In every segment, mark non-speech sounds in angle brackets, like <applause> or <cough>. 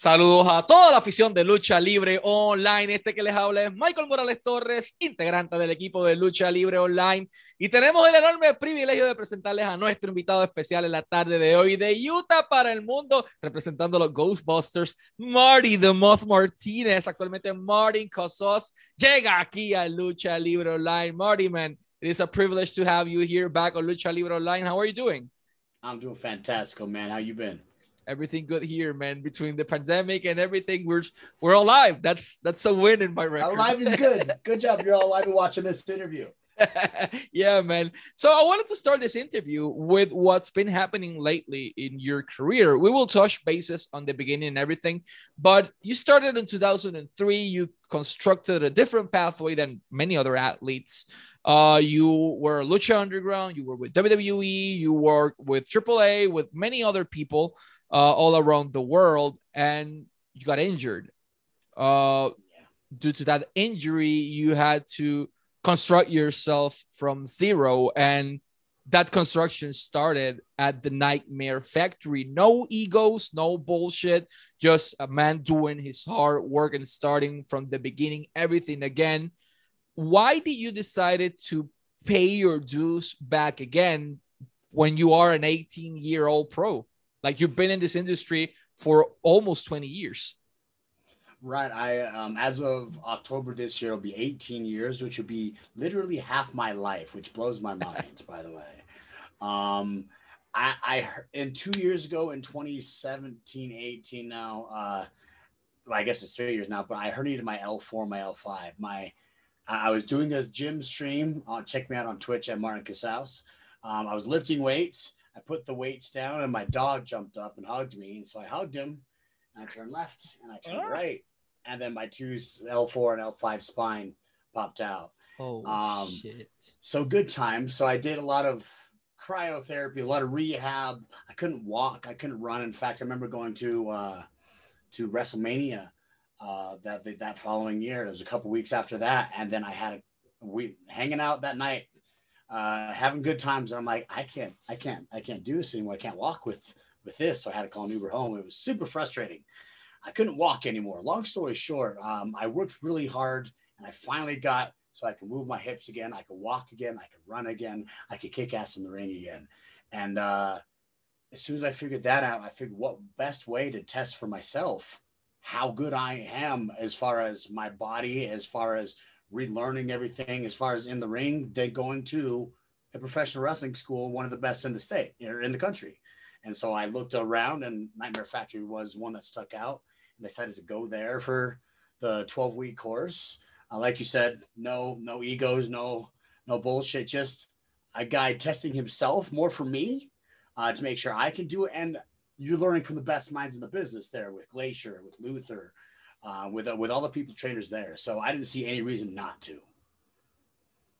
Saludos a toda la afición de Lucha Libre Online. Este que les habla es Michael Morales Torres, integrante del equipo de Lucha Libre Online. Y tenemos el enorme privilegio de presentarles a nuestro invitado especial en la tarde de hoy de Utah para el mundo, representando los Ghostbusters, Marty the Moth Martinez. Actualmente Martin Cosos llega aquí a Lucha Libre Online. Marty, man, it is a privilege to have you here back on Lucha Libre Online. How are you doing? I'm doing fantastic, man. How you been? Everything good here, man. Between the pandemic and everything, we're we're alive. That's that's a win in my record. Alive is good. <laughs> good job. You're all alive and watching this interview. <laughs> yeah, man. So I wanted to start this interview with what's been happening lately in your career. We will touch bases on the beginning and everything, but you started in 2003. You constructed a different pathway than many other athletes. Uh, you were Lucha Underground. You were with WWE. You worked with AAA, with many other people uh, all around the world, and you got injured. Uh, due to that injury, you had to construct yourself from zero, and that construction started at the Nightmare Factory. No egos, no bullshit, just a man doing his hard work and starting from the beginning, everything again. Why did you decided to pay your dues back again when you are an 18 year old pro? Like you've been in this industry for almost 20 years. Right. I um, as of October this year, it'll be 18 years, which would be literally half my life, which blows my mind, by the way. Um, I, I in two years ago in 2017, 18 now, uh, well, I guess it's three years now, but I herniated my L4, my L5. My I was doing a gym stream. Uh, check me out on Twitch at Martin Casaus. Um, I was lifting weights I put the weights down and my dog jumped up and hugged me. And so I hugged him and I turned left and I turned oh. right. And then my two L4 and L5 spine popped out. Oh, um, shit. So good time. So I did a lot of cryotherapy, a lot of rehab. I couldn't walk. I couldn't run. In fact, I remember going to, uh, to WrestleMania uh, that that following year. It was a couple weeks after that, and then I had a we hanging out that night uh, having good times. And I'm like, I can't, I can't, I can't do this anymore. I can't walk with with this. So I had to call an Uber home. It was super frustrating. I couldn't walk anymore. Long story short, um, I worked really hard and I finally got so I could move my hips again. I could walk again. I could run again. I could kick ass in the ring again. And uh, as soon as I figured that out, I figured what best way to test for myself how good I am as far as my body, as far as relearning everything as far as in the ring than going to a professional wrestling school, one of the best in the state or in the country. And so I looked around, and Nightmare Factory was one that stuck out, and decided to go there for the 12 week course. Uh, like you said, no, no egos, no, no bullshit. Just a guy testing himself more for me uh, to make sure I can do it. And you're learning from the best minds in the business there with Glacier, with Luther, uh, with uh, with all the people trainers there. So I didn't see any reason not to.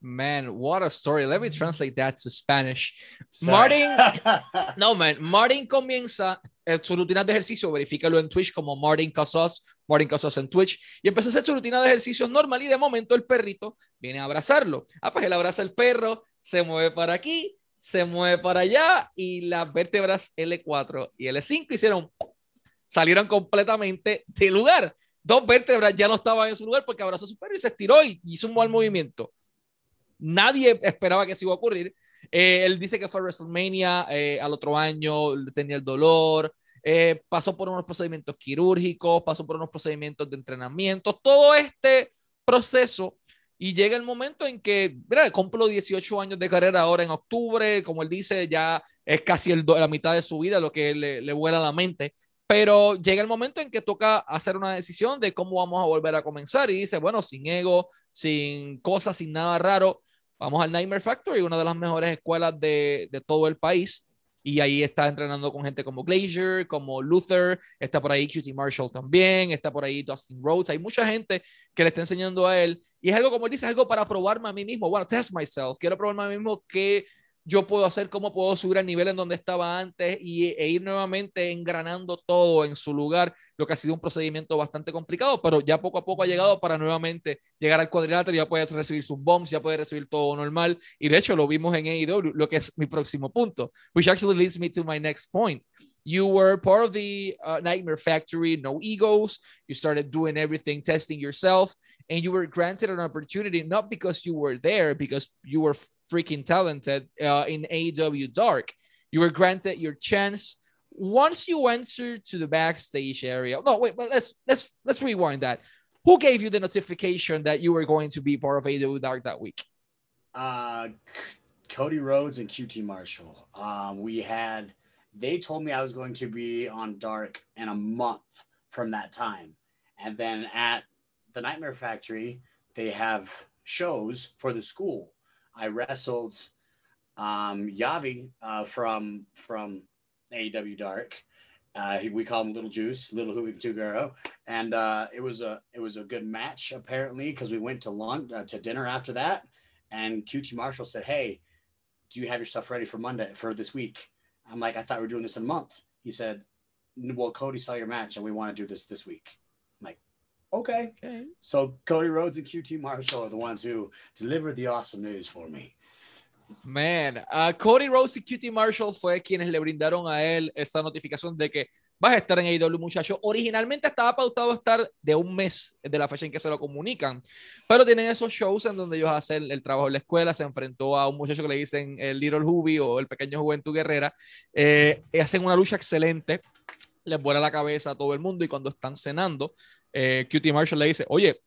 Man, what a story. Let me translate that to Spanish. Martin, <laughs> no, man, Martin comienza su rutina de ejercicio, verifícalo en Twitch como Martin Casas, Martin Casas en Twitch, y empezó a hacer su rutina de ejercicios normal y de momento el perrito viene a abrazarlo. Ah, pues él abraza al perro, se mueve para aquí, se mueve para allá y las vértebras L4 y L5 hicieron, salieron completamente de lugar dos vértebras ya no estaban en su lugar porque abrazó a su perro y se estiró y hizo un mal movimiento. Nadie esperaba que eso iba a ocurrir. Eh, él dice que fue a WrestleMania eh, al otro año, tenía el dolor, eh, pasó por unos procedimientos quirúrgicos, pasó por unos procedimientos de entrenamiento, todo este proceso y llega el momento en que, mira, cumplo 18 años de carrera ahora en octubre, como él dice, ya es casi la mitad de su vida lo que le, le vuela a la mente. Pero llega el momento en que toca hacer una decisión de cómo vamos a volver a comenzar y dice, bueno, sin ego, sin cosas, sin nada raro, vamos al Nightmare Factory, una de las mejores escuelas de, de todo el país. Y ahí está entrenando con gente como Glacier, como Luther, está por ahí QT Marshall también, está por ahí Dustin Rhodes. Hay mucha gente que le está enseñando a él. Y es algo, como él dice, algo para probarme a mí mismo. Bueno, test myself. Quiero probarme a mí mismo que yo puedo hacer, cómo puedo subir al nivel en donde estaba antes y, e ir nuevamente engranando todo en su lugar, lo que ha sido un procedimiento bastante complicado, pero ya poco a poco ha llegado para nuevamente llegar al cuadrilátero, ya puede recibir sus bombs, ya puede recibir todo normal, y de hecho lo vimos en AEW, lo que es mi próximo punto, which actually leads me to my next point. You were part of the uh, Nightmare Factory, no egos. You started doing everything, testing yourself, and you were granted an opportunity not because you were there, because you were freaking talented uh, in AEW Dark. You were granted your chance once you enter to the backstage area. No, wait, but let's let's let's rewind that. Who gave you the notification that you were going to be part of AEW Dark that week? Uh, Cody Rhodes and QT Marshall. Um, we had they told me I was going to be on Dark in a month from that time, and then at the Nightmare Factory they have shows for the school. I wrestled um, Yavi uh, from from AEW Dark. Uh, we call him Little Juice, Little Tugaro, and uh, it was a it was a good match apparently because we went to lunch uh, to dinner after that, and QT Marshall said, "Hey, do you have your stuff ready for Monday for this week?" I'm like, "I thought we were doing this in a month." He said, "Well, Cody saw your match, and we want to do this this week." I'm like, "Okay." okay. So Cody Rhodes and QT Marshall are the ones who delivered the awesome news for me. Man, uh, Cody Rose y Cutie Marshall fue quienes le brindaron a él esa notificación de que vas a estar en AEW, muchacho. Originalmente estaba pautado estar de un mes de la fecha en que se lo comunican, pero tienen esos shows en donde ellos hacen el trabajo en la escuela. Se enfrentó a un muchacho que le dicen el Little Hubi o el pequeño Juventud Guerrera. Eh, hacen una lucha excelente, les vuela la cabeza a todo el mundo y cuando están cenando, eh, QT Marshall le dice, oye,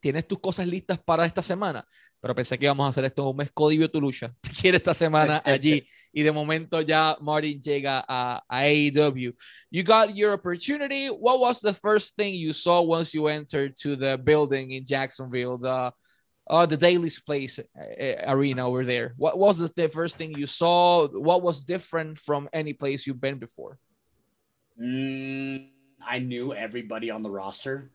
¿tienes tus cosas listas para esta semana? Pero pensé que íbamos a hacer esto un mes. Cody vio tu lucha. <laughs> Te quiere esta semana <laughs> allí. y de momento ya Martin llega a, a, AEW. You got your opportunity. What was the first thing you saw once you entered to the building in Jacksonville? The uh, the Daily's Place uh, arena over there. What was the first thing you saw? What was different from any place you've been before? Mm, I knew everybody on the roster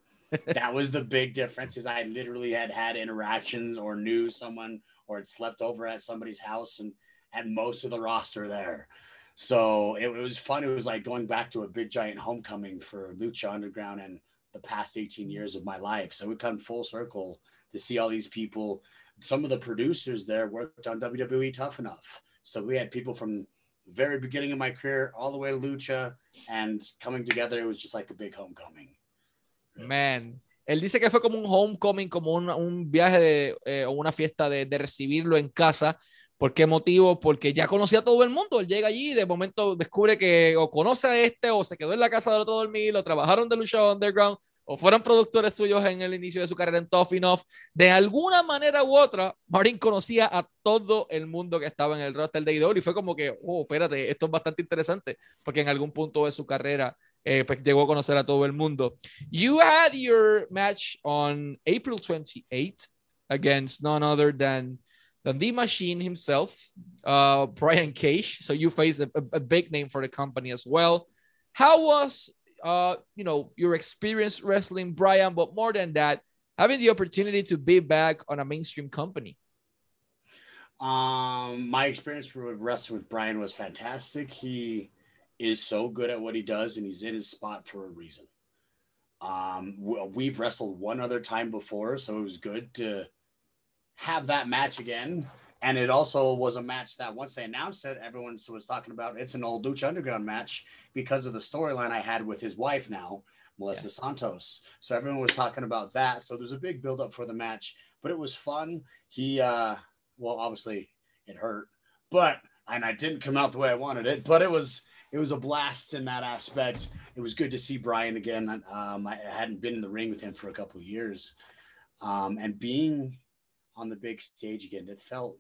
that was the big difference is I literally had had interactions or knew someone or had slept over at somebody's house and had most of the roster there. So it, it was fun. It was like going back to a big giant homecoming for Lucha Underground and the past 18 years of my life. So we come full circle to see all these people. Some of the producers there worked on WWE Tough Enough. So we had people from very beginning of my career all the way to Lucha and coming together. It was just like a big homecoming. Man. Él dice que fue como un homecoming, como un, un viaje de, eh, o una fiesta de, de, recibirlo en casa. ¿Por qué motivo? Porque ya conocía a todo el mundo. Él llega allí y de momento descubre que o conoce a este o se quedó en la casa del otro dormir, o trabajaron de lucha underground, o fueron productores suyos en el inicio de su carrera en Tough Enough. De alguna manera u otra, Martin conocía a todo el mundo que estaba en el roster de IW y fue como que, oh, espérate, esto es bastante interesante, porque en algún punto de su carrera eh, pues llegó a conocer a todo el mundo. You had your match on April 28 against none other than, than the machine himself, uh, Brian Cage. So you faced a, a, big name for the company as well. How was, uh, you know, your experience wrestling Brian, but more than that, having the opportunity to be back on a mainstream company? Um, my experience with wrestling with Brian was fantastic. He is so good at what he does and he's in his spot for a reason. Um, we've wrestled one other time before, so it was good to have that match again. And it also was a match that once they announced it, everyone was talking about it's an old Lucha Underground match because of the storyline I had with his wife now, Melissa yeah. Santos. So everyone was talking about that. So there's a big buildup for the match, but it was fun. He, uh, well, obviously it hurt, but and I didn't come out the way I wanted it, but it was it was a blast in that aspect. It was good to see Brian again. Um, I hadn't been in the ring with him for a couple of years, um, and being on the big stage again, it felt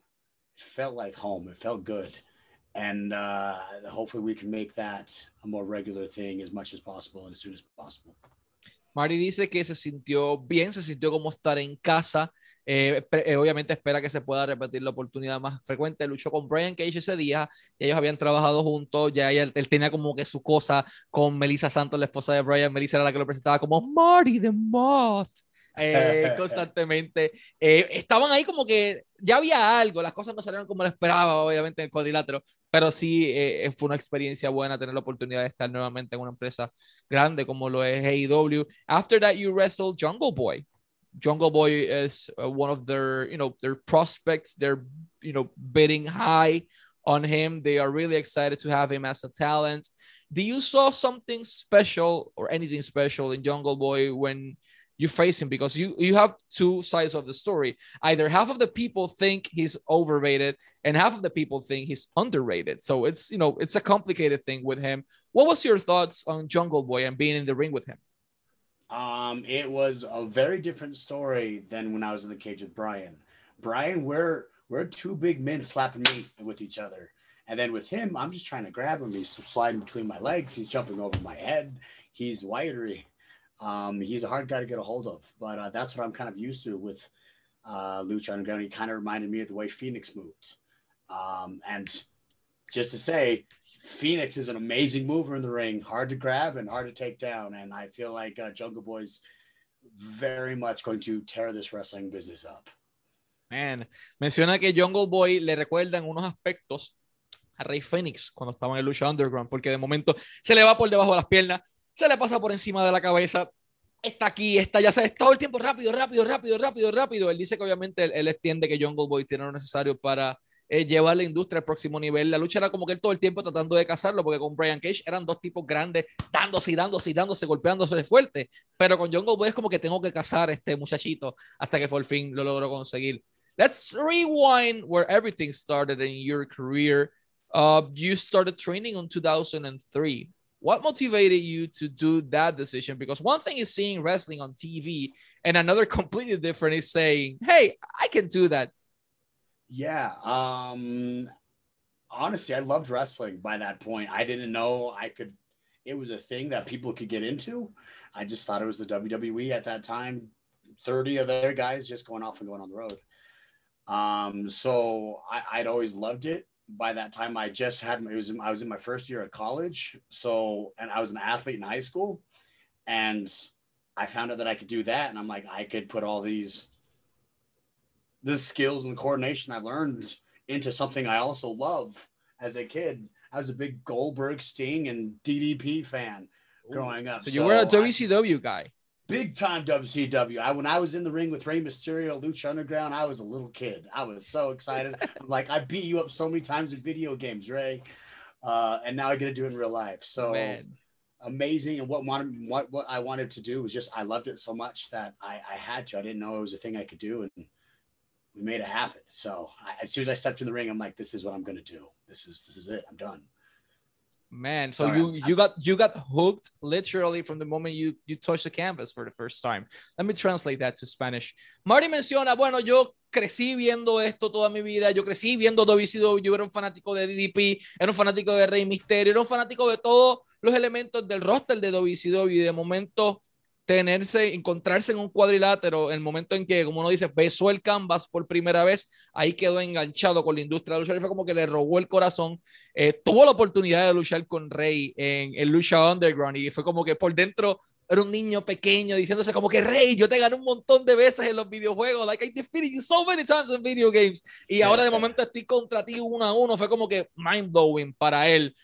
felt like home. It felt good, and uh, hopefully we can make that a more regular thing as much as possible and as soon as possible. Mari dice que se sintió bien, se sintió como estar en casa. Eh, eh, obviamente espera que se pueda repetir la oportunidad más frecuente. Luchó con Brian Cage ese día, y ellos habían trabajado juntos, ya él, tenía como que su cosa con Melissa Santos, la esposa de Brian. Melissa era la que lo presentaba como Marty the Moth. Eh, constantemente. estaban ahí como que ya había algo, las cosas no salieron como lo esperaba, obviamente, en el cuadrilátero, pero sí fue una experiencia buena tener la oportunidad de estar nuevamente en una empresa grande como lo es AEW. After that, you wrestled Jungle Boy. Jungle Boy is uh, one of their, you know, their prospects. They're, you know, bidding high on him. They are really excited to have him as a talent. do you saw something special or anything special in Jungle Boy when you face him because you you have two sides of the story. Either half of the people think he's overrated and half of the people think he's underrated. So it's you know it's a complicated thing with him. What was your thoughts on Jungle Boy and being in the ring with him? Um, it was a very different story than when I was in the cage with Brian. Brian, we're we're two big men slapping meat with each other. And then with him, I'm just trying to grab him. He's sliding between my legs. He's jumping over my head. He's wiry. Um, he's a hard guy to get a hold of, but uh, that's what I'm kind of used to with uh, Lucha Underground. He kind of reminded me of the way Fénix moved. Um, and just to say, Fénix is an amazing mover in the ring, hard to grab and hard to take down. And I feel like uh, Jungle Boy's very much going to tear this wrestling business up. Man, menciona que Jungle Boy le recuerda en unos aspectos a Rey Fénix cuando estaba en Lucha Underground, porque de momento se le va por debajo de las piernas, se le pasa por encima de la cabeza, está aquí, está ya sabes, todo el tiempo rápido, rápido, rápido, rápido, rápido. Él dice que obviamente él, él extiende que Jungle Boy tiene lo necesario para eh, llevar la industria al próximo nivel. La lucha era como que él todo el tiempo tratando de cazarlo, porque con Brian Cage eran dos tipos grandes, dándose y dándose y dándose, golpeándose de fuerte. Pero con Jungle Boy es como que tengo que cazar a este muchachito hasta que por fin lo logró conseguir. Let's rewind where everything started in your career. Uh, you started training in 2003 what motivated you to do that decision? Because one thing is seeing wrestling on tv and another <laughs> completely different is saying hey i can do that. Yeah um honestly i loved wrestling by that point. I didn't know i could it was a thing that people could get into. I just thought it was the wwe at that time 30 of their guys just going off and going on the road. Um so I, i'd always loved it by that time I just had it was I was in my first year of college. So and I was an athlete in high school and I found out that I could do that and I'm like I could put all these the skills and the coordination I learned into something I also love as a kid. I was a big Goldberg, Sting, and DDP fan growing up. So you so were a WCW I, guy big time WCW. I when I was in the ring with Rey Mysterio, Lucha Underground, I was a little kid. I was so excited. <laughs> I'm like, I beat you up so many times in video games, Rey. Uh, and now I get to do it in real life. So Man. amazing. And what wanted what what I wanted to do was just I loved it so much that I, I had to. I didn't know it was a thing I could do, and we made it happen. So I, as soon as I stepped in the ring, I'm like, this is what I'm gonna do. This is this is it. I'm done. Man, so Sorry, you you got you got hooked literally from the moment you you touched the canvas for the first time. Let me translate that to Spanish. Marty menciona, bueno, yo crecí viendo esto toda mi vida, yo crecí viendo WCW, yo era un fanático de DDP, era un fanático de Rey Misterio, era un fanático de todos los elementos del roster de WCW y de momento tenerse, encontrarse en un cuadrilátero, el momento en que, como uno dice, besó el canvas por primera vez, ahí quedó enganchado con la industria de luchar, fue como que le robó el corazón, eh, tuvo la oportunidad de luchar con Rey en el Lucha Underground y fue como que por dentro era un niño pequeño diciéndose como que Rey, yo te gané un montón de veces en los videojuegos, like I defeated you so many times in video games y ahora de momento estoy contra ti uno a uno, fue como que mind blowing para él.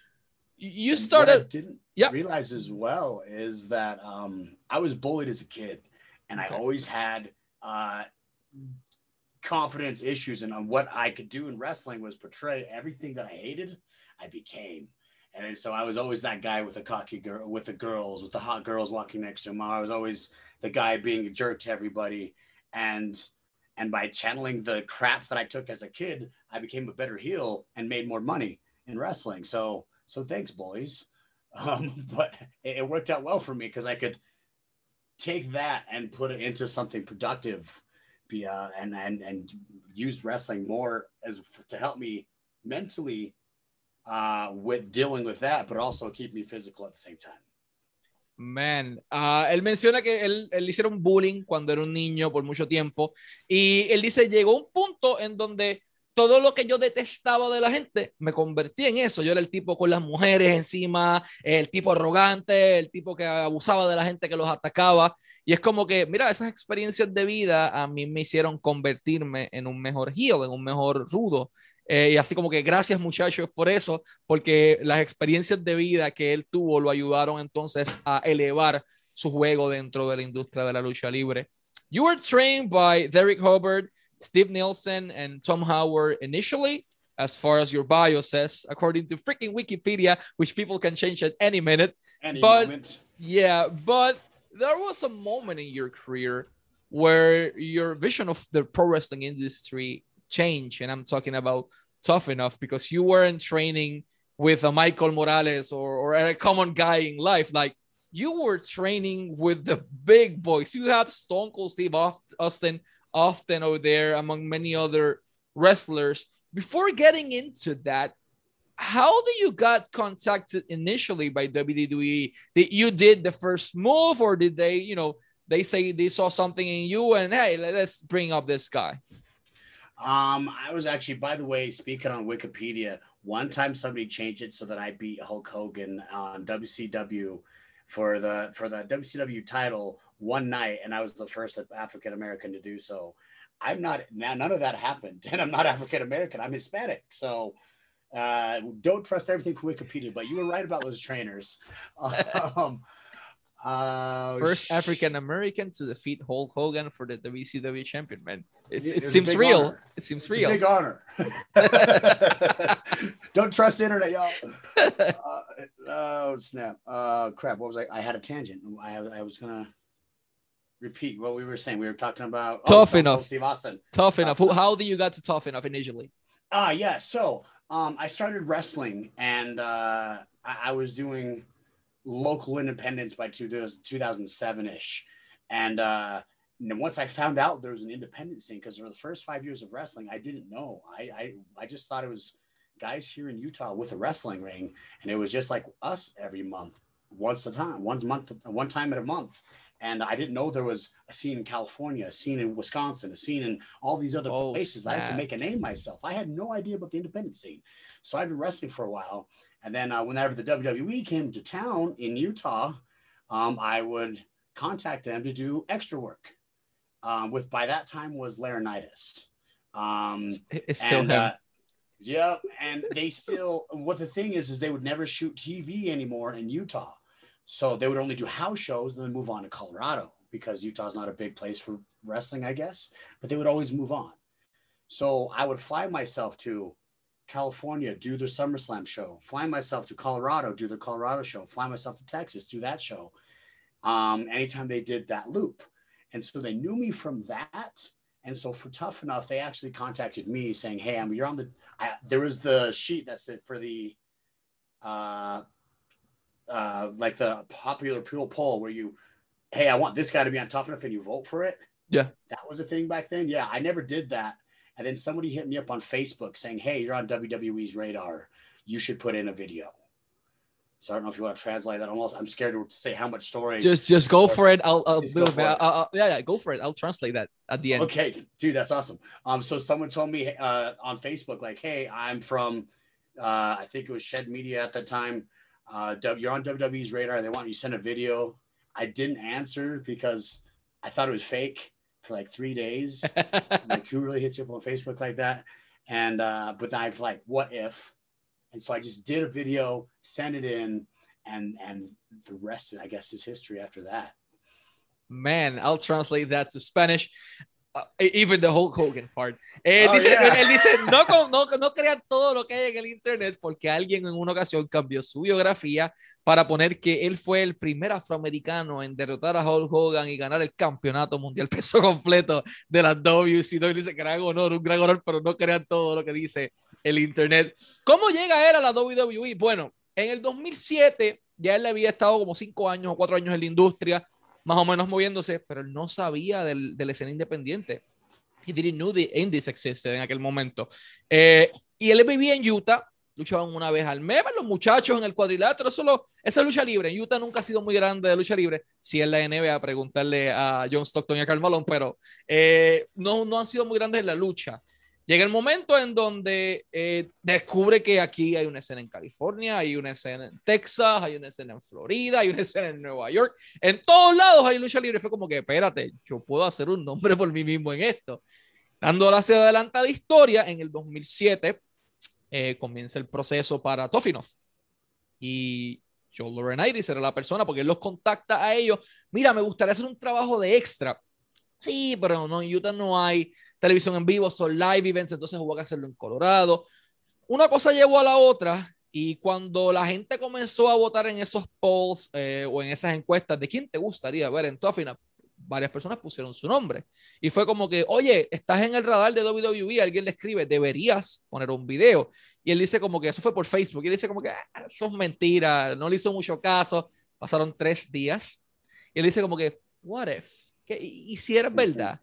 You started yeah. realize as well is that um, I was bullied as a kid, and okay. I always had uh, confidence issues. And on what I could do in wrestling was portray everything that I hated, I became. And so I was always that guy with the cocky girl, with the girls, with the hot girls walking next to him. I was always the guy being a jerk to everybody, and and by channeling the crap that I took as a kid, I became a better heel and made more money in wrestling. So so thanks, boys. <laughs> Um, but it, it, worked out well for me because I could take that and put it into something productive, be uh, and and and used wrestling more as to help me mentally uh, with dealing with that, but also keep me physical at the same time. Man, uh, él menciona que él, él hicieron bullying cuando era un niño por mucho tiempo y él dice llegó un punto en donde todo lo que yo detestaba de la gente, me convertí en eso. Yo era el tipo con las mujeres encima, el tipo arrogante, el tipo que abusaba de la gente que los atacaba. Y es como que, mira, esas experiencias de vida a mí me hicieron convertirme en un mejor heel, en un mejor rudo. Eh, y así como que gracias muchachos por eso, porque las experiencias de vida que él tuvo lo ayudaron entonces a elevar su juego dentro de la industria de la lucha libre. You were trained by Derek Hubbard. Steve Nielsen and Tom Howard initially. as far as your bio says, according to freaking Wikipedia, which people can change at any minute. Any but moment. yeah, but there was a moment in your career where your vision of the pro wrestling industry changed, and I'm talking about tough enough because you weren't training with a Michael Morales or, or a common guy in life. Like you were training with the big boys. You have Stone Cold Steve Austin often over there, among many other wrestlers. Before getting into that, how do you got contacted initially by WWE? Did you did the first move, or did they, you know, they say they saw something in you and hey, let's bring up this guy? Um, I was actually, by the way, speaking on Wikipedia, one time somebody changed it so that I beat Hulk Hogan on WCW for the for the WCW title one night, and I was the first African American to do so. I'm not now. None of that happened, <laughs> and I'm not African American. I'm Hispanic, so uh, don't trust everything from Wikipedia. But you were right about those trainers. <laughs> Um, uh, First African American to defeat Hulk Hogan for the WCW champion, man. It's, it, it seems real. Honor. It seems it's real. big honor. <laughs> Don't trust the internet, y'all. Uh, oh snap! Uh, crap. What was I? I had a tangent. I, I was gonna repeat what we were saying. We were talking about oh, tough oh, enough. Steve Austin. Tough, tough enough. enough. How do you got to tough enough initially? Ah, uh, yeah. So, um, I started wrestling, and uh, I, I was doing local independence by 2007 ish. And, uh, and once I found out there was an independent scene, because for the first five years of wrestling, I didn't know. I, I, I just thought it was guys here in Utah with a wrestling ring, and it was just like us every month, once a time, one month, one time at a month. And I didn't know there was a scene in California, a scene in Wisconsin, a scene in all these other oh, places. Snap. I had to make a name myself. I had no idea about the independent scene, so I'd been wrestling for a while, and then uh, whenever the WWE came to town in Utah, um, I would contact them to do extra work. Um, with by that time was Laurinaitis. Um, it's still and, him. Uh, yeah, and they still. what the thing is, is they would never shoot TV anymore in Utah, so they would only do house shows and then move on to Colorado because Utah's not a big place for wrestling, I guess. But they would always move on. So I would fly myself to California, do the SummerSlam show. Fly myself to Colorado, do the Colorado show. Fly myself to Texas, do that show. Um, anytime they did that loop. And so they knew me from that. And so for Tough Enough, they actually contacted me saying, Hey, I'm, you're on the, I, there was the sheet that said for the, uh, uh, like the popular people poll where you, Hey, I want this guy to be on Tough Enough and you vote for it. Yeah. That was a thing back then. Yeah. I never did that. And then somebody hit me up on Facebook saying, Hey, you're on WWE's radar. You should put in a video. So I don't know if you want to translate that. Almost, I'm scared to say how much story. Just, just go for it. I'll, I'll, I'll, I'll, I'll, yeah, yeah, go for it. I'll translate that at the end. Okay, dude, that's awesome. Um, so someone told me uh, on Facebook, like, hey, I'm from, uh, I think it was Shed Media at the time. Uh, you're on WWE's radar. They want you to send a video. I didn't answer because I thought it was fake for like three days. <laughs> like, who really hits you up on Facebook like that? And uh, but I've like, what if? And so I just did a video, sent it in, and and the rest, I guess, is history after that. Man, I'll translate that to Spanish. Uh, even the Hulk Hogan part. Eh, oh, dice, yeah. Él dice, no, no, no crean todo lo que hay en el Internet porque alguien en una ocasión cambió su biografía para poner que él fue el primer afroamericano en derrotar a Hulk Hogan y ganar el campeonato mundial <laughs> peso completo de la WCW. Dice, gran honor, un gran honor, pero no crean todo lo que dice el Internet. ¿Cómo llega él a la WWE? Bueno, en el 2007 ya él había estado como cinco años o cuatro años en la industria más o menos moviéndose, pero él no sabía del, de la escena independiente. He didn't know the indies existed en aquel momento. Eh, y él vivía en Utah, luchaban una vez al mes, los muchachos en el cuadrilátero, solo esa lucha libre. En Utah nunca ha sido muy grande de lucha libre, si es la NBA, preguntarle a John Stockton y a Carl Malone, pero eh, no, no han sido muy grandes en la lucha. Llega el momento en donde eh, descubre que aquí hay una escena en California, hay una escena en Texas, hay una escena en Florida, hay una escena en Nueva York. En todos lados hay lucha libre. Fue como que, espérate, yo puedo hacer un nombre por mí mismo en esto. Dando hacia adelante la historia, en el 2007 eh, comienza el proceso para Tofinov. Y Joe Laurinaitis era la persona porque él los contacta a ellos. Mira, me gustaría hacer un trabajo de extra. Sí, pero no, en Utah no hay televisión en vivo, son live events, entonces hubo que hacerlo en Colorado. una cosa llevó a la otra y cuando la gente comenzó a votar en esos polls eh, o en esas encuestas de quién te gustaría ver en Enough, varias personas pusieron su nombre. Y fue como que, oye, estás en el radar de WWE, alguien le escribe, deberías poner un video. Y él dice como que eso fue por Facebook. Y él dice como que, ah, eso es mentira, no le hizo mucho caso. Pasaron tres días. Y él dice como que, what if? ¿Qué, ¿Y si era verdad?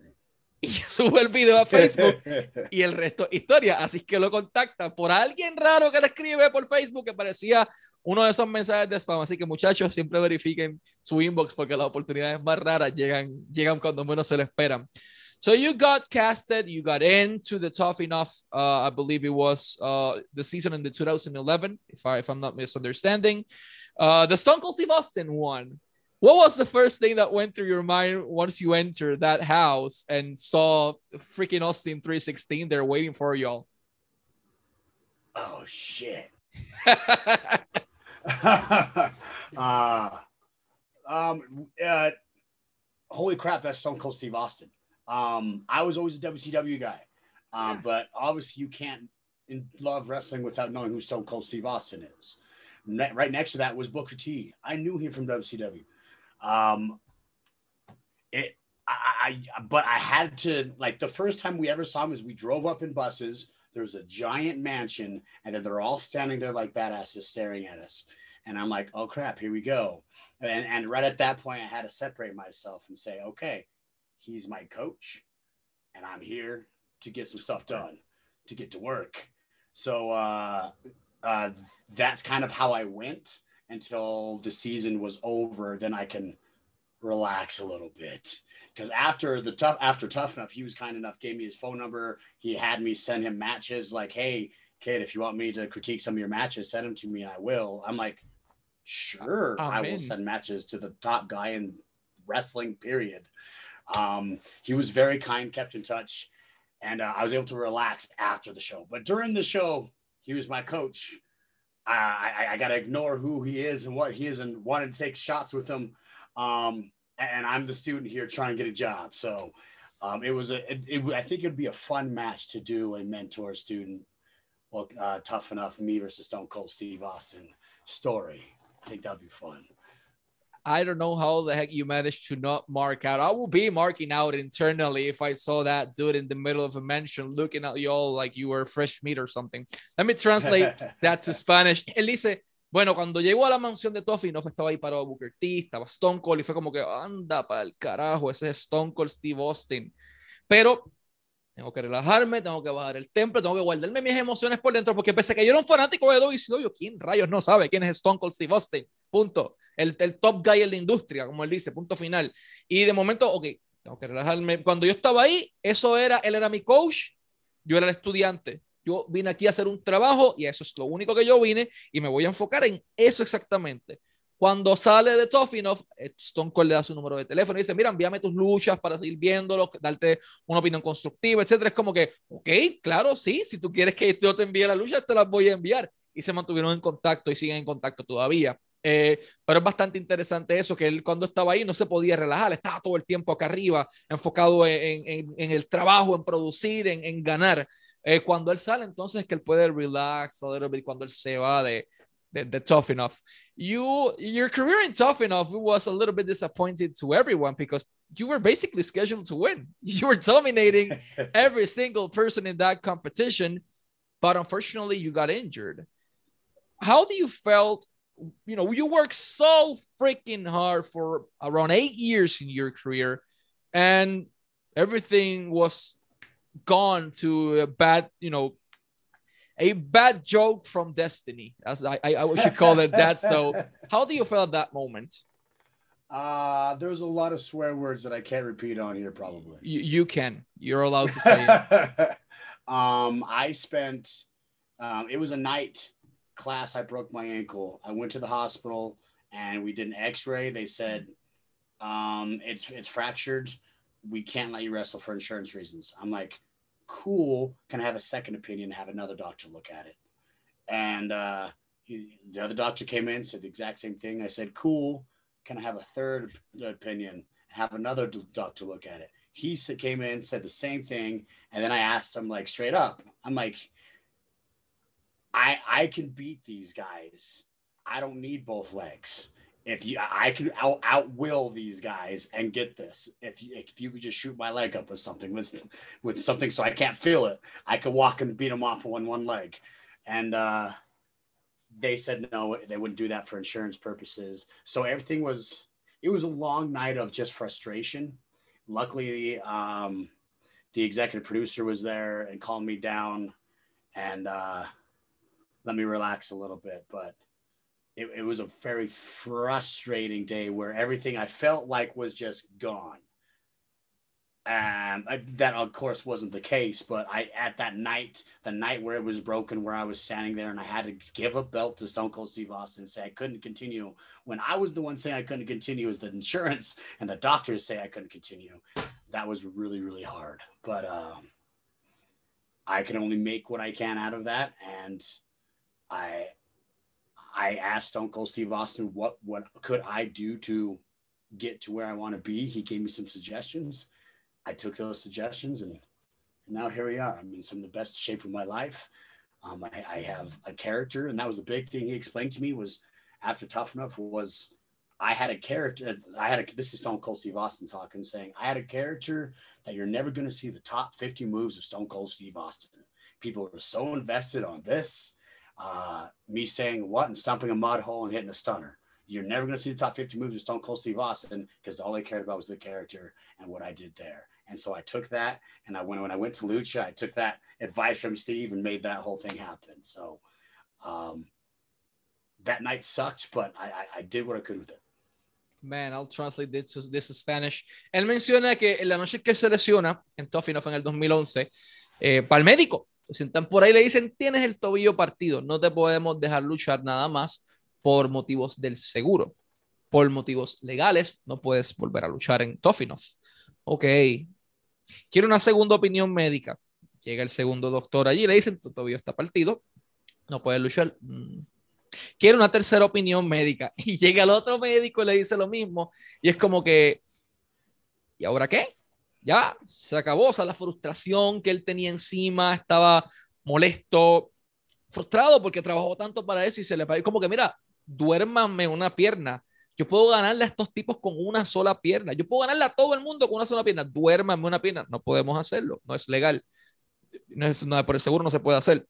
<laughs> y sube el video a Facebook <laughs> y el resto historia. Así que lo contacta por alguien raro que le escribe por Facebook que parecía uno de esos mensajes de spam. Así que muchachos, siempre verifiquen su inbox porque las oportunidades más raras llegan, llegan cuando menos se le esperan. So you got casted, you got into the Tough Enough. Uh, I believe it was uh, the season in the 2011, if I if I'm not misunderstanding. Uh, the Stone Cold Steve Austin one. What was the first thing that went through your mind once you entered that house and saw freaking Austin 316 there waiting for y'all? Oh shit. <laughs> <laughs> uh, um, uh, holy crap, that's Stone Cold Steve Austin. Um, I was always a WCW guy, um, yeah. but obviously you can't love wrestling without knowing who Stone Cold Steve Austin is. Ne- right next to that was Booker T. I knew him from WCW. Um, it, I, I, but I had to like the first time we ever saw him is we drove up in buses. There's a giant mansion, and then they're all standing there like badasses staring at us. And I'm like, oh crap, here we go. And, and right at that point, I had to separate myself and say, okay, he's my coach, and I'm here to get some stuff done, to get to work. So uh, uh, that's kind of how I went until the season was over, then I can relax a little bit. Because after the tough after tough enough, he was kind enough, gave me his phone number. He had me send him matches like, hey, kid, if you want me to critique some of your matches, send them to me and I will. I'm like, sure, I'm i will send matches to the top guy in wrestling, period. Um, he was very kind, kept in touch, and uh, I was able to relax after the show. But during the show, he was my coach I, I, got to ignore who he is and what he is and wanted to take shots with him. Um, and I'm the student here trying to get a job. So um, it was a, it, it, I think it'd be a fun match to do a mentor student. Well, uh, tough enough, me versus Stone Cold Steve Austin story. I think that'd be fun. I don't know how the heck you managed to not mark out. I will be marking out internally if I saw that dude in the middle of a mansion looking at y'all like you were fresh meat or something. Let me translate <laughs> that to Spanish. Él dice, bueno, cuando llegó a la mansión de Toffee, no estaba ahí parado Booker T, estaba Stone Cold y fue como que anda para el carajo, ese es Stone Cold Steve Austin. Pero tengo que relajarme, tengo que bajar el templo, tengo que guardarme mis emociones por dentro, porque pese a que yo era un fanático de WCW, ¿quién rayos no sabe quién es Stone Cold Steve Austin? Punto. El, el top guy en la industria, como él dice, punto final. Y de momento, ok, tengo que relajarme. Cuando yo estaba ahí, eso era, él era mi coach, yo era el estudiante. Yo vine aquí a hacer un trabajo y eso es lo único que yo vine y me voy a enfocar en eso exactamente. Cuando sale de Toffinoff, eh, Stone Cold le da su número de teléfono y dice, mira, envíame tus luchas para seguir viéndolo, darte una opinión constructiva, etcétera. Es como que, ok, claro, sí, si tú quieres que yo te envíe la lucha, te las voy a enviar. Y se mantuvieron en contacto y siguen en contacto todavía. Eh, pero es bastante interesante eso, que él cuando estaba ahí no se podía relajar, estaba todo el tiempo acá arriba, enfocado en, en, en el trabajo, en producir, en, en ganar. Eh, cuando él sale, entonces es que él puede relax a little bit cuando él se va de, the, the tough enough. You your career in tough enough was a little bit disappointed to everyone because you were basically scheduled to win. <laughs> You were dominating <laughs> every single person in that competition, but unfortunately you got injured. How do you felt? You know, you worked so freaking hard for around eight years in your career, and everything was gone to a bad, you know, a bad joke from destiny, as I, I, I should call it that. So, <laughs> how do you feel at that moment? Uh, there's a lot of swear words that I can't repeat on here, probably. You, you can. You're allowed to say it. <laughs> um, I spent, um, it was a night class. I broke my ankle. I went to the hospital and we did an x ray. They said, um, it's, it's fractured. We can't let you wrestle for insurance reasons. I'm like, cool, can I have a second opinion, have another doctor look at it? And uh, he, the other doctor came in, said the exact same thing. I said, cool, can I have a third opinion, have another doctor look at it? He came in, said the same thing. And then I asked him, like, straight up, I'm like, I I can beat these guys. I don't need both legs. If you, I can out outwill these guys and get this. If you, if you could just shoot my leg up with something with, with something so I can't feel it, I could walk and beat them off on one leg. And uh, they said no, they wouldn't do that for insurance purposes. So everything was. It was a long night of just frustration. Luckily, um, the executive producer was there and calmed me down, and uh, let me relax a little bit. But it, it was a very frustrating day where everything I felt like was just gone. And I, that, of course, wasn't the case. But I, at that night, the night where it was broken, where I was standing there and I had to give a belt to Stone Cold Steve Austin, say I couldn't continue. When I was the one saying I couldn't continue, was the insurance and the doctors say I couldn't continue. That was really, really hard. But um, I can only make what I can out of that, and I I asked Uncle Steve Austin what what could I do to get to where I want to be. He gave me some suggestions. I took those suggestions, and now here we are. I'm in some of the best shape of my life. Um, I, I, have a character, and that was the big thing he explained to me was after Tough Enough was I had a character. I had a this is Stone Cold Steve Austin talking, saying I had a character that you're never going to see the top 50 moves of Stone Cold Steve Austin. People were so invested on this uh, me saying what and stomping a mud hole and hitting a stunner. You're never going to see the top 50 moves of Stone Cold Steve Austin because all they cared about was the character and what I did there. And so I took that, and I went when I went to Lucha, I took that advice from Steve and made that whole thing happen. So um, that night sucked, but I, I, I did what I could with it. Man, I'll translate this, this to Spanish. Él menciona que en la noche que se lesiona en Tough Enough en el 2011, eh, para el médico, se sientan por ahí le dicen, tienes el tobillo partido, no te podemos dejar luchar nada más por motivos del seguro. Por motivos legales, no puedes volver a luchar en Tofinov. Ok, quiero una segunda opinión médica. Llega el segundo doctor allí le dicen, tu tobillo está partido, no puedes luchar. Mm. Quiero una tercera opinión médica. <laughs> Y llega el otro médico y le dice lo mismo. Y es como que, ¿y ahora qué? Ya se acabó, o sea, la frustración que él tenía encima, estaba molesto, frustrado porque trabajó tanto para eso y se le parece como que, mira, duérmame una pierna. Yo puedo ganarle a estos tipos con una sola pierna. Yo puedo ganarle a todo el mundo con una sola pierna. Duérmame una pierna. No podemos hacerlo. No es legal. No es, no, por el seguro no se puede hacer.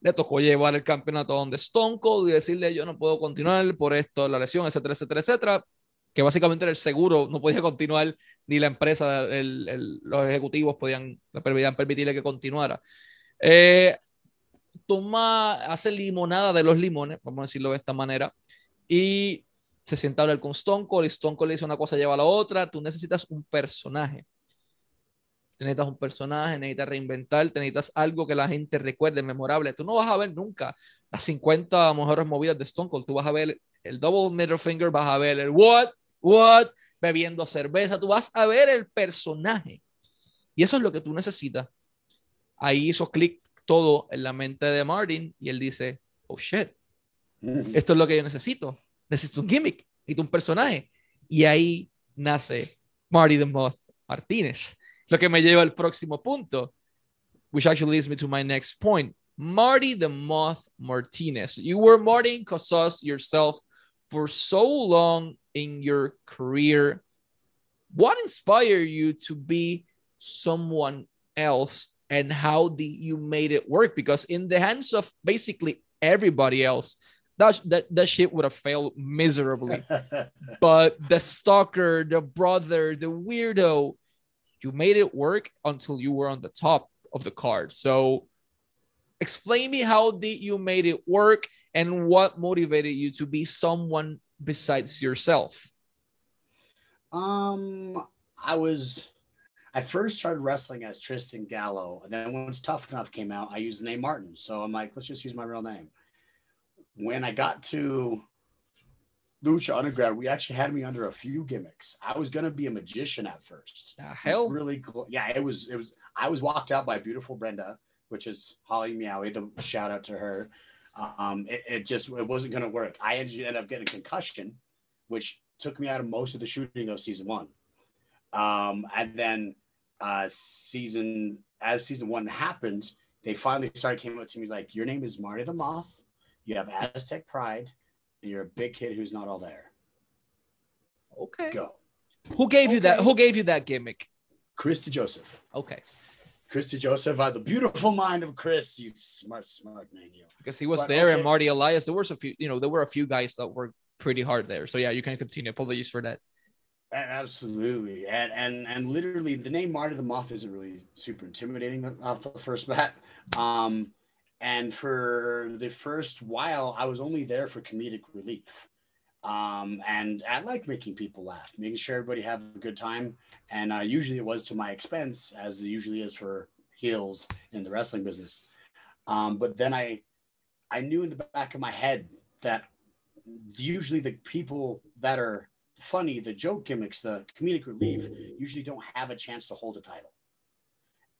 Le tocó llevar el campeonato donde Stone Cold y decirle yo no puedo continuar por esto, la lesión, etcétera, etcétera, etcétera que básicamente el seguro no podía continuar, ni la empresa, los ejecutivos podían, podían permitirle que continuara. Eh, toma, hace limonada de los limones, vamos a decirlo de esta manera, y se sienta a hablar con Stone Cold, y Stone Cold le dice una cosa, lleva a la otra, tú necesitas un personaje. necesitas un personaje, necesitas reinventar, necesitas algo que la gente recuerde, memorable. Tú no vas a ver nunca las 50 mejores movidas de Stone Cold, tú vas a ver el double middle finger, vas a ver el what, what, bebiendo cerveza, tú vas a ver el personaje. Y eso es lo que tú necesitas. Ahí hizo clic todo en la mente de Martin y él dice, oh shit, mm. esto es lo que yo necesito. Necesito un gimmick, necesito un personaje. Y ahí nace Marty the Moth Martínez. Lo que me lleva al próximo punto, which actually leads me to my next point. Marty the Moth Martinez. You were Martin Casas yourself for so long in your career what inspired you to be someone else and how the, you made it work? Because in the hands of basically everybody else that, that, that shit would have failed miserably. <laughs> But the stalker the brother the weirdo you made it work until you were on the top of the card. So explain me how did you made it work and what motivated you to be someone besides yourself? Um, I was I first started wrestling as Tristan Gallo, and then once Tough Enough came out, I used the name Martin. So I'm like, let's just use my real name. When I got to Lucha Underground, we actually had me under a few gimmicks. I was gonna be a magician at first. Hell, really? cool Yeah, it was. It was. I was walked out by beautiful Brenda, which is Holly Meowie. The shout out to her. Um, it, it, just it wasn't going to work. I ended up getting a concussion, which took me out of most of the shooting of season one. Um, and then uh, season as season one happened, they finally started came up to me like, "Your name is Marty the Moth. You have Aztec pride, and you're a big kid who's not all there." Okay. Go. Who gave you that? Who gave you that gimmick? Chris Joseph. Okay, Chris Joseph, I have the beautiful mind of Chris. You smart, smart man, you. because he was But, there and. Marty Elias. There was a few, you know, there were a few guys that were pretty hard there. So yeah, you can continue. Apologies for that. Absolutely, and and and literally, the name Marty the Moth isn't really super intimidating off the first bat. Um, and for the first while, I was only there for comedic relief. Um, and I like making people laugh, making sure everybody have a good time. And uh, usually it was to my expense, as it usually is for heels in the wrestling business. Um, but then I, I knew in the back of my head that usually the people that are funny, the joke gimmicks, the comedic relief, usually don't have a chance to hold a title.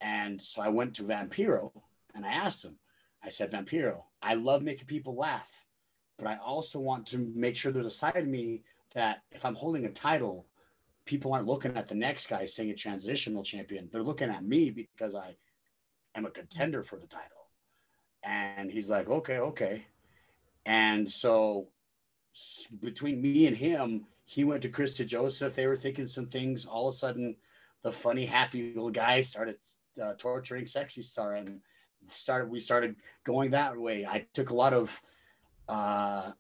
And so I went to Vampiro and I asked him, I said, Vampiro, I love making people laugh, but I also want to make sure there's a side of me that if I'm holding a title, people aren't looking at the next guy saying a transitional champion. They're looking at me because I am a contender for the title. And he's like, okay, okay. And so he- between me and him, he went to Chris DeJoseph. They were thinking some things. All of a sudden, the funny, happy little guy started uh, torturing Sexy Star, and started. We started going that way. I took a lot of uh,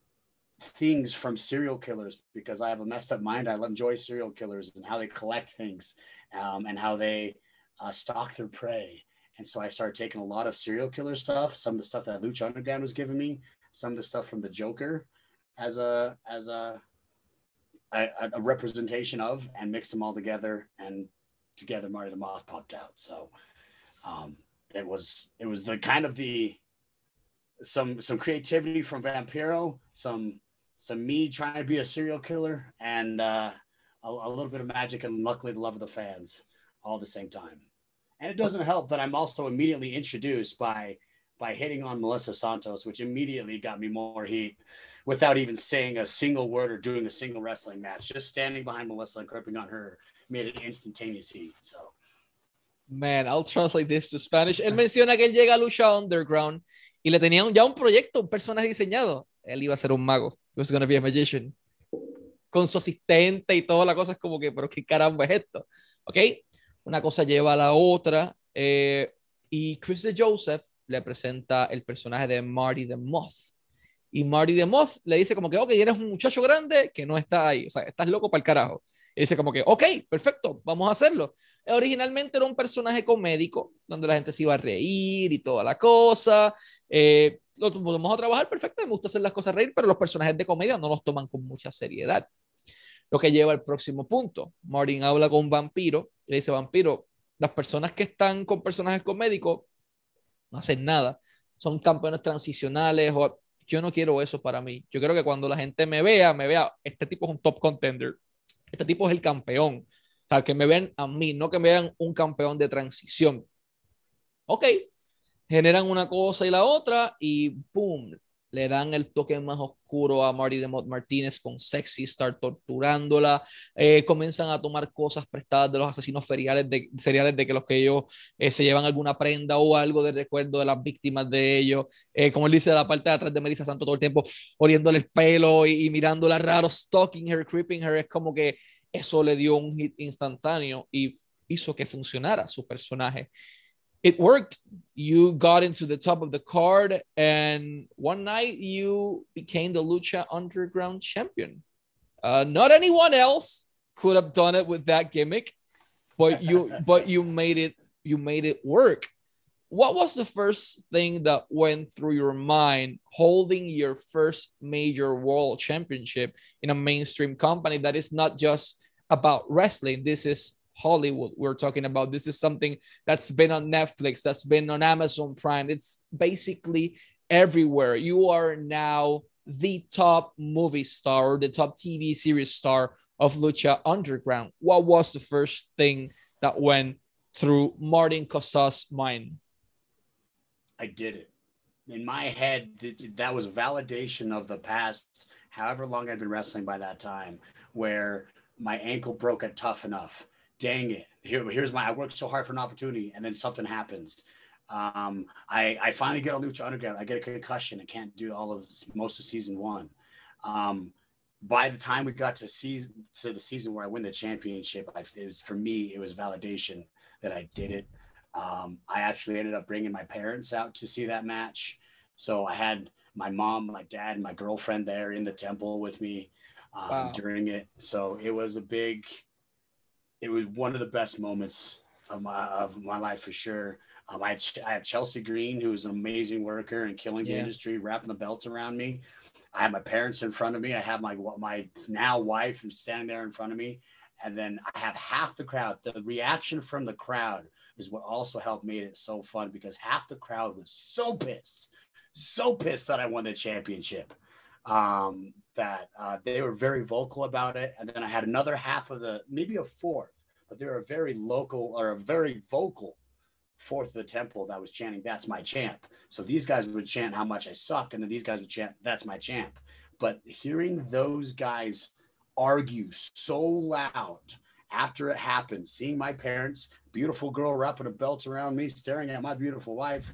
things from serial killers because I have a messed up mind. I enjoy serial killers and how they collect things, um, and how they uh, stalk their prey. And so I started taking a lot of serial killer stuff, some of the stuff that Lucha Underground was giving me, some of the stuff from the Joker, as a as a a, a representation of, and mixed them all together, and together Marty the Moth popped out. So um, it was it was the kind of the some some creativity from Vampiro, some some me trying to be a serial killer, and uh, a, a little bit of magic, and luckily the love of the fans all at the same time. And it doesn't help that I'm also immediately introduced by by hitting on Melissa Santos, which immediately got me more heat without even saying a single word or doing a single wrestling match. Just standing behind Melissa and gripping on her made it instantaneous heat. So Man, I'll translate this to Spanish. Él menciona que él llega a Lucha Underground y le tenían ya un proyecto, un personaje diseñado. Él iba a ser un mago. He was to be a magician. Con su asistente y toda la cosa como que, pero qué caramba es esto. ¿Ok? Una cosa lleva a la otra. eh, y Chris de Joseph le presenta el personaje de Marty the Moth. Y Marty the Moth le dice como que, ok, eres un muchacho grande que no está ahí. O sea, estás loco para el carajo. Y dice como que, ok, perfecto, vamos a hacerlo. Originalmente era un personaje comédico, donde la gente se iba a reír y toda la cosa. Eh, lo podemos a trabajar perfecto, me gusta hacer las cosas reír, pero los personajes de comedia no los toman con mucha seriedad. Lo que lleva al próximo punto. Martin habla con un vampiro le dice, vampiro, las personas que están con personajes comédicos no hacen nada. Son campeones transicionales o yo no quiero eso para mí. Yo creo que cuando la gente me vea, me vea, este tipo es un top contender. Este tipo es el campeón. O sea, que me vean a mí, no que me vean un campeón de transición. Ok, generan una cosa y la otra y boom, le dan el toque más oscuro a Marty de Martínez con Sexy Star torturándola, eh, comienzan a tomar cosas prestadas de los asesinos seriales de, seriales de que los que ellos eh, se llevan alguna prenda o algo de recuerdo de las víctimas de ellos, eh, como él dice de la parte de atrás de Melissa Santo todo el tiempo, oliéndole el pelo y, y mirándola raro, stalking her, creeping her, es como que eso le dio un hit instantáneo y hizo que funcionara su personaje. It worked. You got into the top of the card, and one night you became the Lucha Underground champion. Uh, not anyone else could have done it with that gimmick, but you <laughs> but you made it you made it work. What was the first thing that went through your mind holding your first major world championship in a mainstream company that is not just about wrestling? This is Hollywood we're talking about. This is something that's been on Netflix, that's been on Amazon Prime. It's basically everywhere. You are now the top movie star or the top TV series star of Lucha Underground. What was the first thing that went through Martin Casaus' mind? I did it. In my head, that was validation of the past, however long I'd been wrestling by that time, where my ankle broke at Tough Enough. Dang it. Here, here's my, I worked so hard for an opportunity, and then something happens. Um, I, I finally get on Lucha Underground. I get a concussion. I can't do all of most of season one. Um, by the time we got to season to the season where I win the championship, I, it was, for me it was validation that I did it. Um, I actually ended up bringing my parents out to see that match. So I had my mom, my dad, and my girlfriend there in the temple with me um, wow. during it. So it was a big, it was one of the best moments of my of my life for sure. Um, I, had, I had Chelsea Green, who is an amazing worker and killing the industry, wrapping the belts around me. I have my parents in front of me. I have my my now wife standing there in front of me, and then I have half the crowd. The reaction from the crowd is what also helped made it so fun because half the crowd was so pissed, so pissed that I won the championship. Um, that uh, they were very vocal about it, and then I had another half of the maybe a fourth, but they were very local or a very vocal fourth of the temple that was chanting, That's my champ. So these guys would chant how much I suck, and then these guys would chant, That's my champ. But hearing those guys argue so loud after it happened, seeing my parents, beautiful girl wrapping a belt around me, staring at my beautiful wife,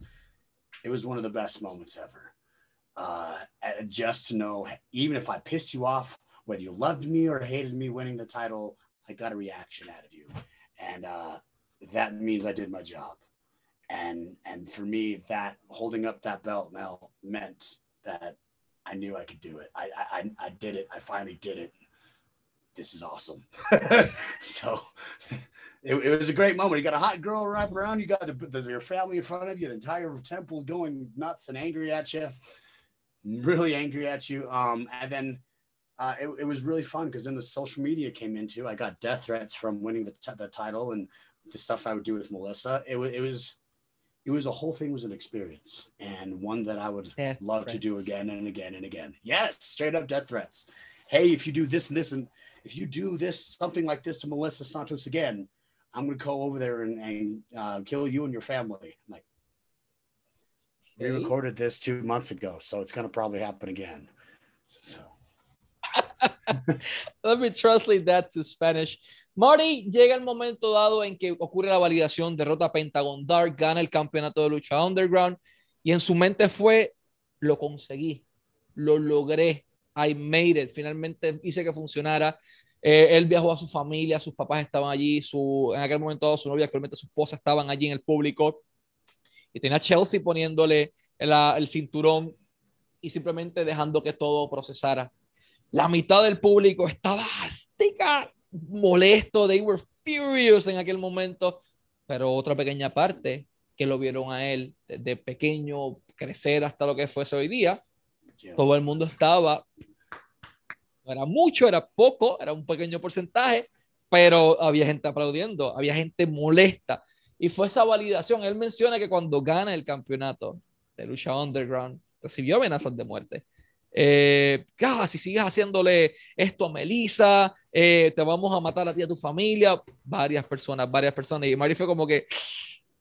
it was one of the best moments ever. Uh, just to know, even if I pissed you off, whether you loved me or hated me winning the title, I got a reaction out of you. And uh, that means I did my job and and for me that holding up that belt Mel meant that I knew I could do it. I I I did it. I finally did it. This is awesome. <laughs> so it, it, was a great moment. You got a hot girl wrapped around you. Got the, the, your family in front of you. The entire temple going nuts and angry at you, really angry at you. Um, and then uh, it, it was really fun because then the social media came into. I got death threats from winning the, t- the title and the stuff I would do with Melissa. It was it was it was a whole thing was an experience and one that I would death love threats. to do again and again and again. Yes, straight up death threats. Hey, if you do this and this, and if you do this, something like this to Melissa Santos again, I'm going to go over there and, and uh, kill you and your family. I'm like, we recorded this two months ago, so it's going to probably happen again. So. <laughs> Let me translate that to Spanish. Marty llega el momento dado en que ocurre la validación, derrota Pentagon Dark, gana el campeonato de lucha underground y en su mente fue, lo conseguí, lo logré, I made it, finalmente hice que funcionara. Eh, él viajó a su familia, sus papás estaban allí, su, en aquel momento su novia, actualmente su esposa, estaban allí en el público y tenía a Chelsea poniéndole el cinturón y simplemente dejando que todo procesara. La mitad del público estaba astica molesto, they were furious en aquel momento, pero otra pequeña parte que lo vieron a él desde pequeño crecer hasta lo que fuese hoy día, todo el mundo estaba, no era mucho, era poco, era un pequeño porcentaje, pero había gente aplaudiendo, había gente molesta. Y fue esa validación. Él menciona que cuando gana el campeonato de lucha underground, recibió amenazas de muerte eh, ah, si sigues haciéndole esto a Melissa, eh, te vamos a matar a ti y a tu familia, varias personas, varias personas. Y Mari fue como que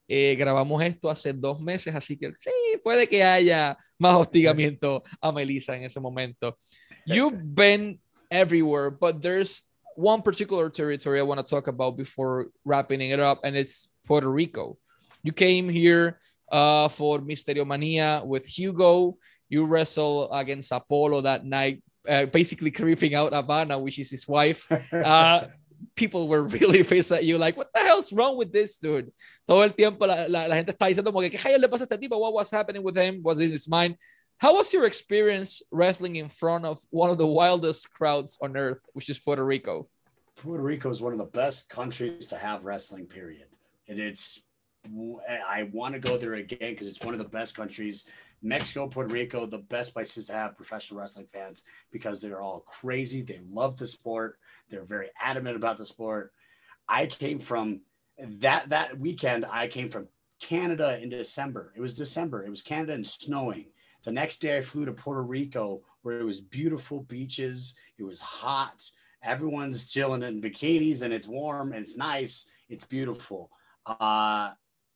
eh, grabamos esto hace dos meses, así que sí, puede que haya más hostigamiento a Melissa en ese momento. You've been everywhere, but there's one particular territory I want to talk about before wrapping it up, and it's Puerto Rico. You came here uh, for Misterio Mania with Hugo. You wrestle against Apollo that night, uh, basically creeping out Havana, which is his wife. <laughs> Uh, people were really pissed at you, like, what the hell's wrong with this dude? Todo el tiempo la, la, la gente está diciendo, como que, ¿qué le pasa a este tipo? What was happening with him? Was in his mind? How was your experience wrestling in front of one of the wildest crowds on earth, which is Puerto Rico? Puerto Rico is one of the best countries to have wrestling, period. And it's I want to go there again because it's one of the best countries. Mexico, Puerto Rico, the best places to have professional wrestling fans because they're all crazy. They love the sport. They're very adamant about the sport. I came from that that weekend. I came from Canada in December. It was December. It was Canada and snowing. The next day, I flew to Puerto Rico where it was beautiful beaches. It was hot. Everyone's chilling in bikinis and it's warm and it's nice. It's beautiful. Uh,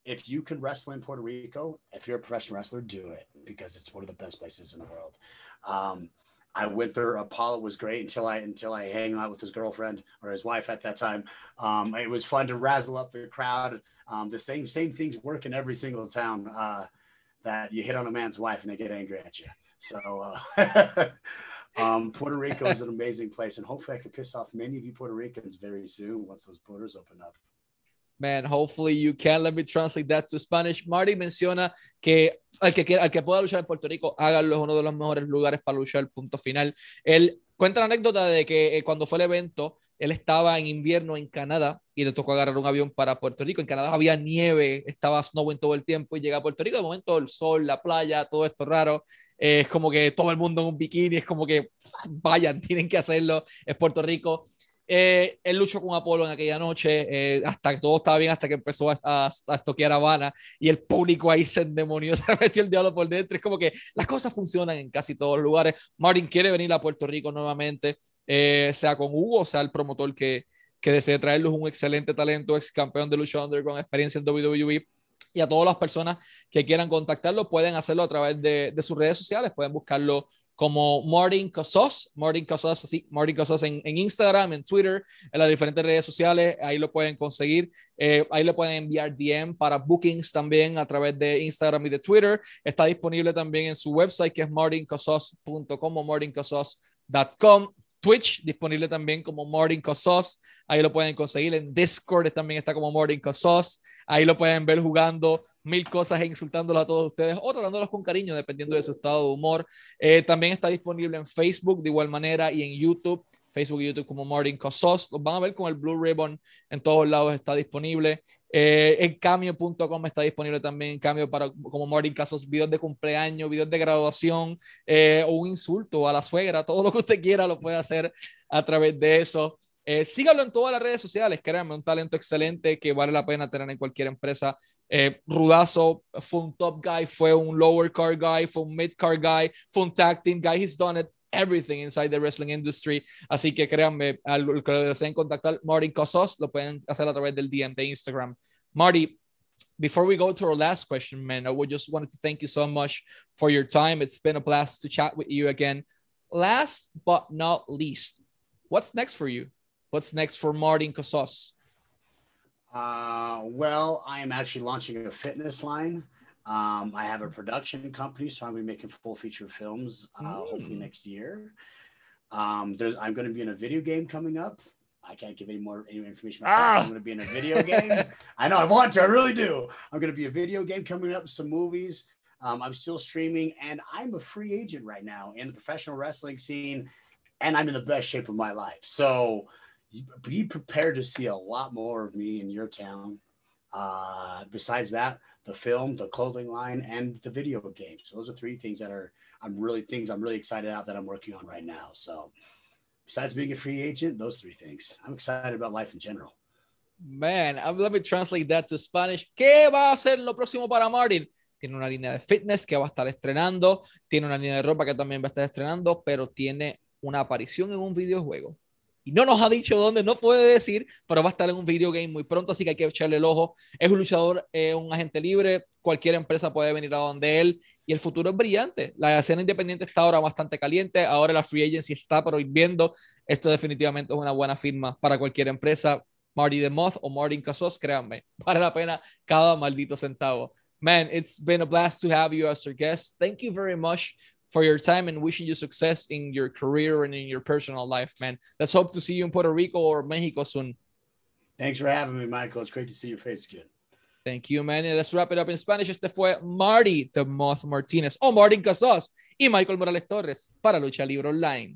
if you can wrestle in Puerto Rico, if you're a professional wrestler, do it because it's one of the best places in the world. Um, I went there. Apollo was great until I until I hang out with his girlfriend or his wife at that time. Um, it was fun to razzle up the crowd. Um, the same same things work in every single town. Uh, that you hit on a man's wife and they get angry at you. So uh, <laughs> um, Puerto Rico is an <laughs> amazing place, and hopefully I can piss off many of you Puerto Ricans very soon once those borders open up. Man, hopefully you can. Let me translate that to Spanish. Marty menciona que al que, al que pueda luchar en Puerto Rico, hágalo, es uno de los mejores lugares para luchar, punto final. Él cuenta la anécdota de que eh, cuando fue el evento, él estaba en invierno en Canadá y le tocó agarrar un avión para Puerto Rico. En Canadá había nieve, estaba snowing todo el tiempo y llega a Puerto Rico, de momento el sol, la playa, todo esto raro. Eh, es como que todo el mundo en un bikini, es como que vayan, <laughs> tienen que hacerlo, es Puerto Rico. Eh, él luchó con Apolo en aquella noche, eh, hasta que todo estaba bien, hasta que empezó a, a, a estoquear Habana y el público ahí se endemonió, <laughs> se metió el diablo por dentro. Es como que las cosas funcionan en casi todos los lugares. Martin quiere venir a Puerto Rico nuevamente, eh, sea con Hugo, sea el promotor que, que desee traerlo, es un excelente talento, ex campeón de lucha under con experiencia en WWE. Y a todas las personas que quieran contactarlo pueden hacerlo a través de sus redes sociales, pueden buscarlo como Martin Cosos, Martin Cosos, así, Martin Cosos en, Instagram, en Twitter, en las diferentes redes sociales, ahí lo pueden conseguir, eh, ahí le pueden enviar DM para bookings también a través de Instagram y de Twitter, está disponible también en su website que es martincosos.com o martincosos.com. Twitch, disponible también como Martin Cosos. Ahí lo pueden conseguir. En Discord también está como Martin Cosos. Ahí lo pueden ver jugando mil cosas e insultándolo a todos ustedes o tratándolos con cariño, dependiendo de su estado de humor. Eh, también está disponible en Facebook de igual manera y en YouTube. Facebook y YouTube como Martin Cosos. Los van a ver con el Blue Ribbon en todos lados, está disponible. Eh, en cambio.com está disponible también en cambio para como Martin Casos, videos de cumpleaños, videos de graduación eh, o un insulto a la suegra, todo lo que usted quiera lo puede hacer a través de eso. Eh, sígalo en todas las redes sociales, créanme, un talento excelente que vale la pena tener en cualquier empresa. Eh, Rudazo fue un top guy, fue un lower car guy, fue un mid car guy, fue un tag team guy, he's done it everything inside the wrestling industry. Así que créanme, al que deseen contactar Marty Cosos, lo pueden hacer a través del DM de Instagram. Marty, before we go to our last question, man, I would just wanted to thank you so much for your time. It's been a blast to chat with you again. Last but not least, what's next for you? What's next for Martin Casaus? Uh, well, I am actually launching a fitness line. Um, I have a production company, so I'm going to be making full feature films uh, mm. hopefully next year. Um, there's I'm going to be in a video game coming up. I can't give any more any information about ah. that. I'm going to be in a video game. I know I want to. I really do. I'm going to be a video game coming up. Some movies. Um, I'm still streaming, and I'm a free agent right now in the professional wrestling scene, and I'm in the best shape of my life. So be prepared to see a lot more of me in your town. Uh, besides that, the film, the clothing line, and the video games. So those are three things that are I'm really things I'm really excited about that I'm working on right now. So besides being a free agent, those three things. I'm excited about life in general. Man, let me translate that to Spanish. ¿Qué va a ser lo próximo para Martin? Tiene una línea de fitness que va a estar estrenando, tiene una línea de ropa que también va a estar estrenando, pero tiene una aparición en un videojuego y no nos ha dicho dónde, no puede decir, pero va a estar en un video game muy pronto, así que hay que echarle el ojo. Es un luchador, eh, un agente libre, cualquier empresa puede venir a donde él y el futuro es brillante. La escena independiente está ahora bastante caliente, ahora la free agency está prohibiendo. Esto definitivamente es una buena firma para cualquier empresa. Marty the Moth o Martin Casos, créanme, <laughs> vale la pena cada maldito centavo. Man, it's been a blast to have you as our guest. Thank you very much for your time and wishing you success in your career and in your personal life, man. Let's hope to see you in Puerto Rico or Mexico soon. Thanks for having me, Michael. It's great to see your face again. Thank you, man. And let's wrap it up in Spanish. Este fue Marty the Moth Martinez o Martin Casaus y Michael Morales Torres para Lucha Libre Online.